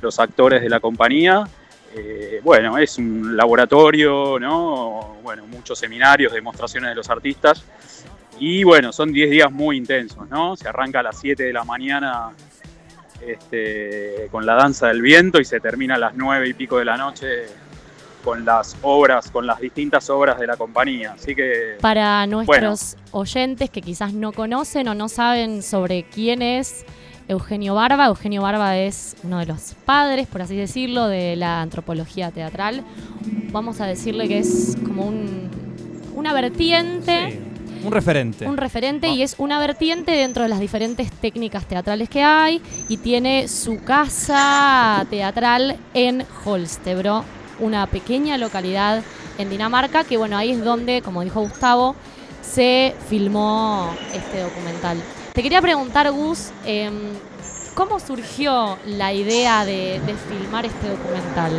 los actores de la compañía. Eh, bueno, es un laboratorio, ¿no? Bueno, muchos seminarios, demostraciones de los artistas. Y bueno, son 10 días muy intensos, ¿no? Se arranca a las 7 de la mañana este, con la danza del viento y se termina a las 9 y pico de la noche con las obras, con las distintas obras de la compañía. Así que Para nuestros oyentes que quizás no conocen o no saben sobre quién es Eugenio Barba, Eugenio Barba es uno de los padres, por así decirlo, de la antropología teatral. Vamos a decirle que es como un, una vertiente. Un referente. Un referente y es una vertiente dentro de las diferentes técnicas teatrales que hay y tiene su casa teatral en Holstebro, una pequeña localidad en Dinamarca que bueno, ahí es donde, como dijo Gustavo, se filmó este documental. Te quería preguntar, Gus, em, ¿cómo surgió la idea de, filmar este documental?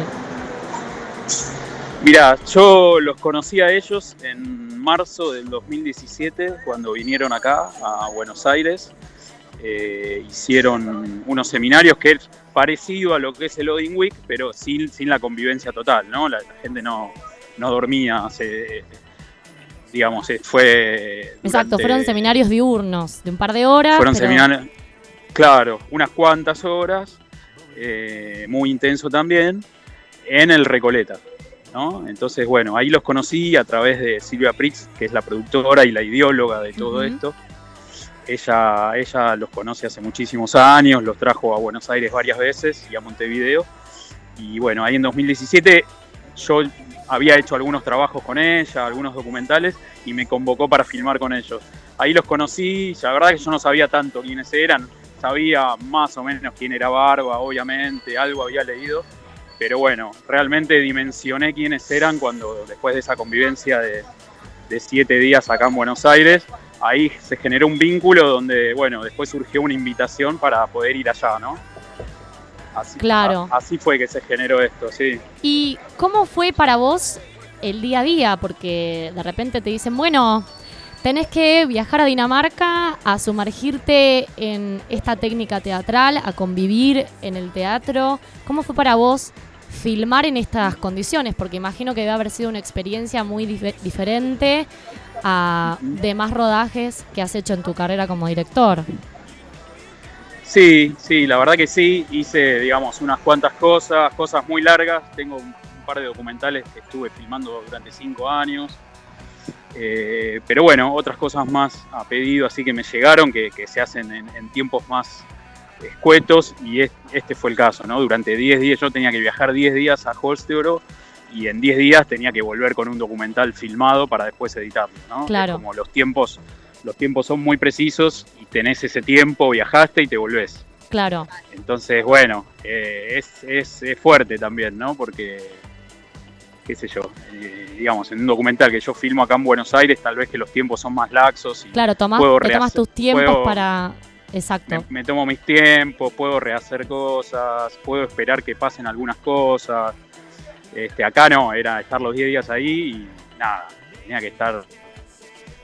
Mira, yo los conocí a ellos en marzo del 2017, cuando vinieron acá a Buenos Aires. Eh, hicieron unos seminarios que es parecido a lo que es el Odin Week, pero sin, sin la convivencia total, ¿no? La, la gente no, no dormía, se, digamos, eh, fue... Exacto, fueron seminarios diurnos de un par de horas. Fueron pero- seminarios, claro, unas cuantas horas, eh, muy intenso también, en el Recoleta. ¿no? Entonces, bueno, ahí los conocí a través de Silvia Prix, que es la productora y la ideóloga de todo esto. Ella, ella los conoce hace muchísimos años, los trajo a Buenos Aires varias veces y a Montevideo. Y bueno, ahí en 2017 yo había hecho algunos trabajos con ella, algunos documentales, y me convocó para filmar con ellos. Ahí los conocí, la verdad que yo no sabía tanto quiénes eran, sabía más o menos quién era Barba, obviamente, algo había leído, pero bueno, realmente dimensioné quiénes eran cuando después de esa convivencia de, de siete días acá en Buenos Aires, ahí se generó un vínculo donde, bueno, después surgió una invitación para poder ir allá, ¿no? Así, Claro. a- así fue que se generó esto, sí. ¿Y cómo fue para vos el día a día? Porque de repente te dicen, bueno, tenés que viajar a Dinamarca, a sumergirte en esta técnica teatral, a convivir en el teatro. ¿Cómo fue para vos filmar en estas condiciones? Porque imagino que debe haber sido una experiencia muy dif- diferente a demás rodajes que has hecho en tu carrera como director. Sí, sí, la verdad que sí. Hice, digamos, unas cuantas cosas, cosas muy largas. Tengo un par de documentales que estuve filmando durante cinco años. Eh, pero bueno, otras cosas más a pedido, así que me llegaron, que, que se hacen en, en tiempos más escuetos, y es- este fue el caso, ¿no? Durante 10 días, yo tenía que viajar 10 días a Holstebro, y en 10 días tenía que volver con un documental filmado para después editarlo, ¿no? Claro. Es como los tiempos, los tiempos son muy precisos, y tenés ese tiempo, viajaste y te volvés. Claro. Entonces, bueno, eh, es, es- es fuerte también, ¿no? Porque, qué sé yo, eh, digamos, en un documental que yo filmo acá en Buenos Aires, tal vez que los tiempos son más laxos y Claro, tomás, puedo te tomas tus tiempos puedo- para. Exacto. me, me tomo mis tiempos, puedo rehacer cosas, puedo esperar que pasen algunas cosas. Este, acá no, era estar los 10 días ahí y nada, tenía que estar.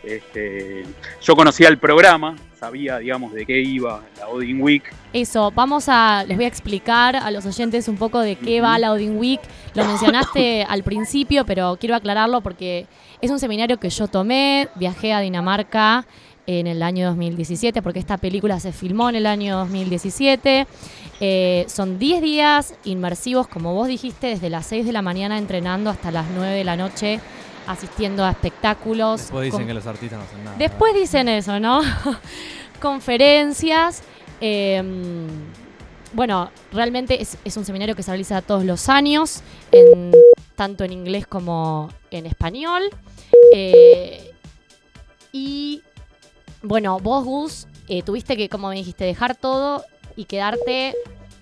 Este, yo conocía el programa, sabía, digamos, de qué iba la Odin Week. Eso, vamos a, les voy a explicar a los oyentes un poco de qué va la Odin Week. Lo mencionaste al principio, pero quiero aclararlo porque es un seminario que yo tomé, viajé a Dinamarca en el año 2017, porque esta película se filmó en el año 2017. Eh, son 10 días inmersivos, como vos dijiste, desde las 6 de la mañana entrenando hasta las 9 de la noche, asistiendo a espectáculos. Después dicen con- que los artistas no hacen nada. Después dicen eso, ¿no? Conferencias. eh, bueno, realmente es, es un seminario que se realiza todos los años, en- tanto en inglés como en español. Eh, y bueno, vos, Gus, eh, tuviste que, como me dijiste, dejar todo y quedarte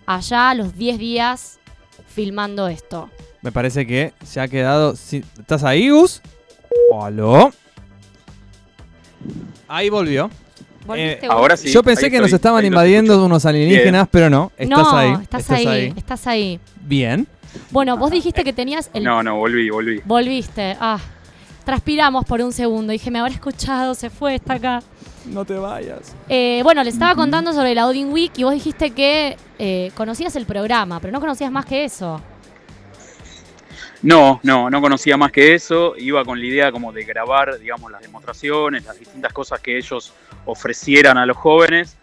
allá los 10 días filmando esto. Me parece que se ha quedado. sin- ¿Estás ahí, Gus? ¿Aló? Ahí volvió. ¿Volviste Eh? Ahora sí. Yo pensé ahí que nos estaban ahí invadiendo escucho. unos alienígenas, pero no. Estás no, ahí. estás, ahí, estás ahí. Bien. Bueno, vos dijiste que tenías el No, no, volví, volví. Volviste. Ah, transpiramos por un segundo. Dije, me habrá escuchado, se fue, está acá. No te vayas. Eh, bueno, les estaba contando sobre la Odin Week y vos dijiste que eh, conocías el programa, pero no conocías más que eso. No, no, no conocía más que eso. Iba con la idea como de grabar, digamos, las demostraciones, las distintas cosas que ellos ofrecieran a los jóvenes.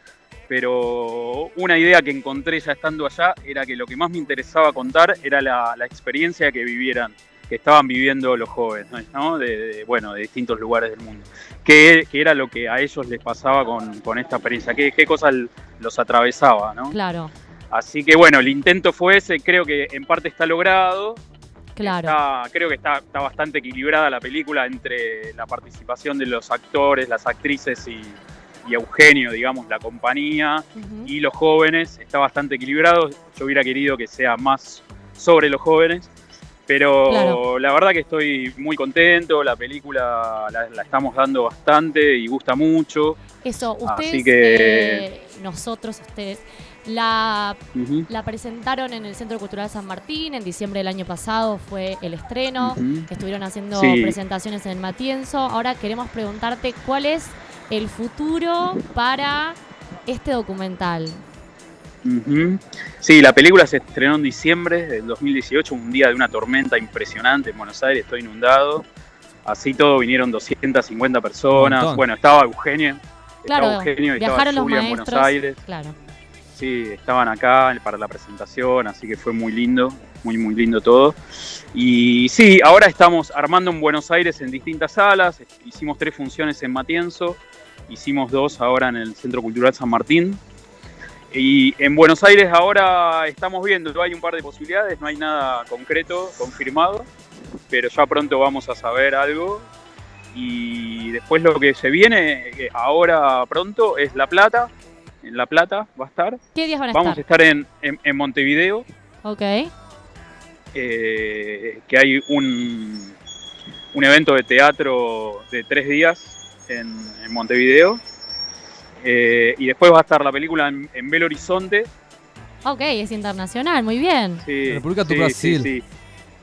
Pero una idea que encontré ya estando allá era que lo que más me interesaba contar era la, la experiencia que vivieran, que estaban viviendo los jóvenes, ¿no? De, de- bueno, de distintos lugares del mundo. ¿Qué, qué era lo que a ellos les pasaba con, con esta experiencia? ¿Qué, qué cosas los atravesaba, ¿no? Claro, Así que bueno, el intento fue ese, creo que en parte está logrado. Claro. Está- creo que está, está bastante equilibrada la película entre la participación de los actores, las actrices y, y Eugenio, digamos, la compañía y los jóvenes. Está bastante equilibrado. Yo hubiera querido que sea más sobre los jóvenes. Pero Claro. la verdad que estoy muy contento, la película la, la estamos dando bastante y gusta mucho. Eso, Así ustedes, que- eh, nosotros, ustedes, la, la presentaron en el Centro Cultural San Martín. En diciembre del año pasado fue el estreno. Ujú. Estuvieron haciendo Sí. presentaciones en el Matienzo. Ahora queremos preguntarte cuál es el futuro para este documental. Sí, la película se estrenó en diciembre del 2018, un día de una tormenta impresionante en Buenos Aires, estoy inundado. Así todo vinieron 250 personas. Bueno, estaba Eugenio, Claro, estaba Eugenio y estaba viajaron los Julia en maestros. Buenos Aires. Claro. Sí, estaban acá para la presentación, así que fue muy lindo, muy muy lindo todo. Y sí, ahora estamos armando en Buenos Aires en distintas salas. Hicimos tres funciones en Matienzo, hicimos dos ahora en el Centro Cultural San Martín. Y en Buenos Aires ahora estamos viendo, hay un par de posibilidades, no hay nada concreto, confirmado, pero ya pronto vamos a saber algo. Y después lo que se viene eh, ahora pronto es La Plata. En La Plata va a estar. ¿Qué días van a Vamos a estar? estar en, en- en Montevideo, Ok. eh, que hay un, un evento de teatro de tres días en, en Montevideo. Eh, y después va a estar la película en, en Belo Horizonte. Ok, es internacional, muy bien. Sí, República tu sí, Brasil. sí, sí.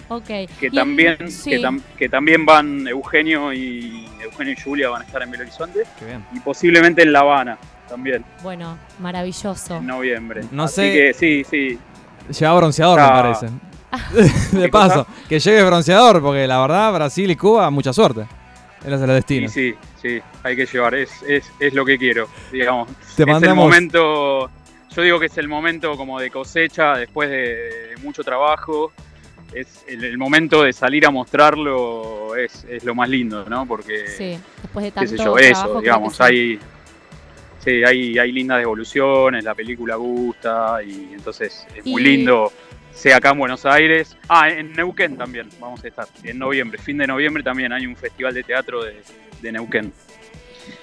Ok. Que también, sí. que, tam- que también van Eugenio y Eugenio y Julia van a estar en Belo Horizonte. Qué bien. Y posiblemente en La Habana también, Bueno, maravilloso. en noviembre. No Así sé- que sí, sí. Lleva bronceador, Ah. me parece. de ¿Qué paso, cosa? que llegue bronceador, porque la verdad, Brasil y Cuba, mucha suerte. Él es el Sí, destino. sí, sí, hay que llevar, es, es, es lo que quiero, digamos. Te es el momento, yo digo que es el momento como de cosecha después de, de mucho trabajo. es el, el momento de salir a mostrarlo es, es lo más lindo, ¿no? Porque Sí, después de qué tanto sé yo, trabajo. eso, digamos, hay, sí, hay, hay lindas devoluciones, la película gusta y entonces es muy Y- lindo, sea acá en Buenos Aires, ah, en Neuquén también vamos a estar, en noviembre, fin de noviembre también hay un festival de teatro de, de Neuquén.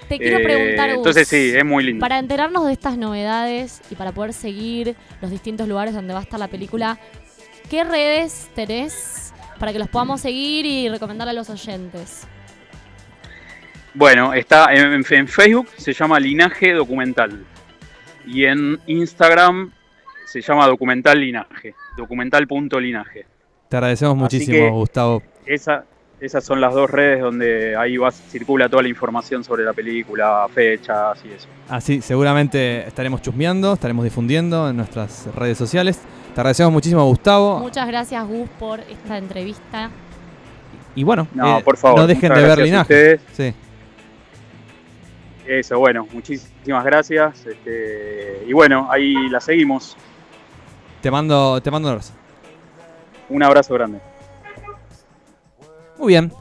Te quiero Eh, preguntar, Gus, entonces sí, es muy lindo. Para enterarnos de estas novedades y para poder seguir los distintos lugares donde va a estar la película, ¿qué redes tenés para que los podamos seguir y recomendar a los oyentes? Bueno, está en, en- en Facebook se llama Linaje Documental y en Instagram se llama Documental Linaje, documental.linaje. Te agradecemos Así muchísimo, que- Gustavo. Esa, esas son las dos redes donde ahí va, circula toda la información sobre la película, fechas y eso. Así, seguramente estaremos chusmeando, estaremos difundiendo en nuestras redes sociales. Te agradecemos muchísimo, Gustavo. Muchas gracias, Gus, por esta entrevista. Y bueno, No, eh, por favor. no dejen de ver linaje. ustedes. Sí. Eso, bueno, muchísimas gracias. este, y bueno, ahí la seguimos. Te mando, te mando un abrazo. Un abrazo grande. Muy bien.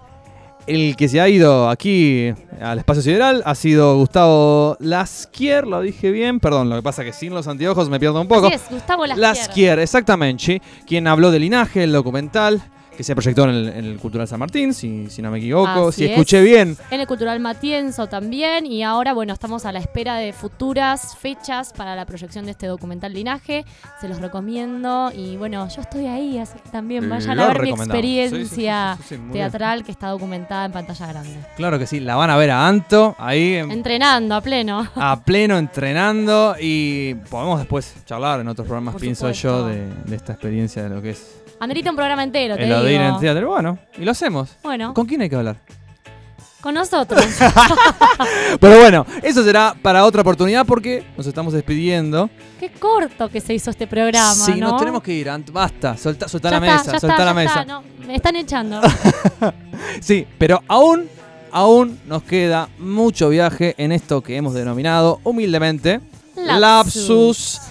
El que se ha ido aquí al espacio sideral ha sido Gustavo Lasquier, lo dije bien, perdón, lo que pasa que sin los anteojos me pierdo un poco. Así es, Gustavo Lasquier. Lasquier, exactamente, quien habló de linaje, el documental que se proyectó en el, en el Cultural San Martín, si, si no me equivoco, Así si es. escuché bien. En el Cultural Matienzo también. Y ahora, bueno, estamos a la espera de futuras fechas para la proyección de este documental Linaje. Se los recomiendo. Y bueno, yo estoy ahí, así que también vayan Lo a ver mi experiencia Sí, sí, sí, sí, sí, muy bien. teatral que está documentada en pantalla grande. Claro que sí, la van a ver a Anto ahí en- Entrenando a pleno. a pleno entrenando y podemos después charlar en otros programas, Por pienso supuesto. yo, de, de esta experiencia de lo que es Amerita un programa entero, te Odín digo. en teatro. Bueno, y lo hacemos. Bueno, ¿Con quién hay que hablar? con nosotros. Pero bueno, eso será para otra oportunidad porque nos estamos despidiendo. Qué corto que se hizo este programa, sí, ¿no? nos tenemos que ir. Ant- Basta, solta, soltá Ya la está, mesa, ya soltá está, la ya mesa. está, no, me están echando. Sí, pero aún, aún nos queda mucho viaje en esto que hemos denominado humildemente Lapsus. Lapsus.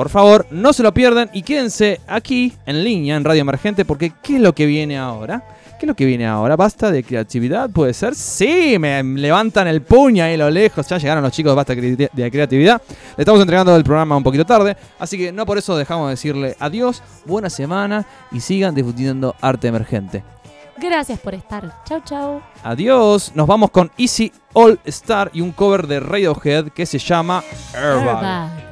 Por favor, no se lo pierdan y quédense aquí en línea en Radio Emergente porque ¿qué es lo que viene ahora? ¿Qué es lo que viene ahora? ¿Basta de creatividad? ¿Puede ser? Sí, me levantan el puño ahí a lo lejos. Ya llegaron los chicos de Basta de Creatividad. Le estamos entregando el programa un poquito tarde. Así que no por eso dejamos de decirle adiós, buena semana y sigan difundiendo arte emergente. Gracias por estar. Chau, chau. Adiós. Nos vamos con Easy All Star y un cover de Radiohead que se llama Airbag. Airbag.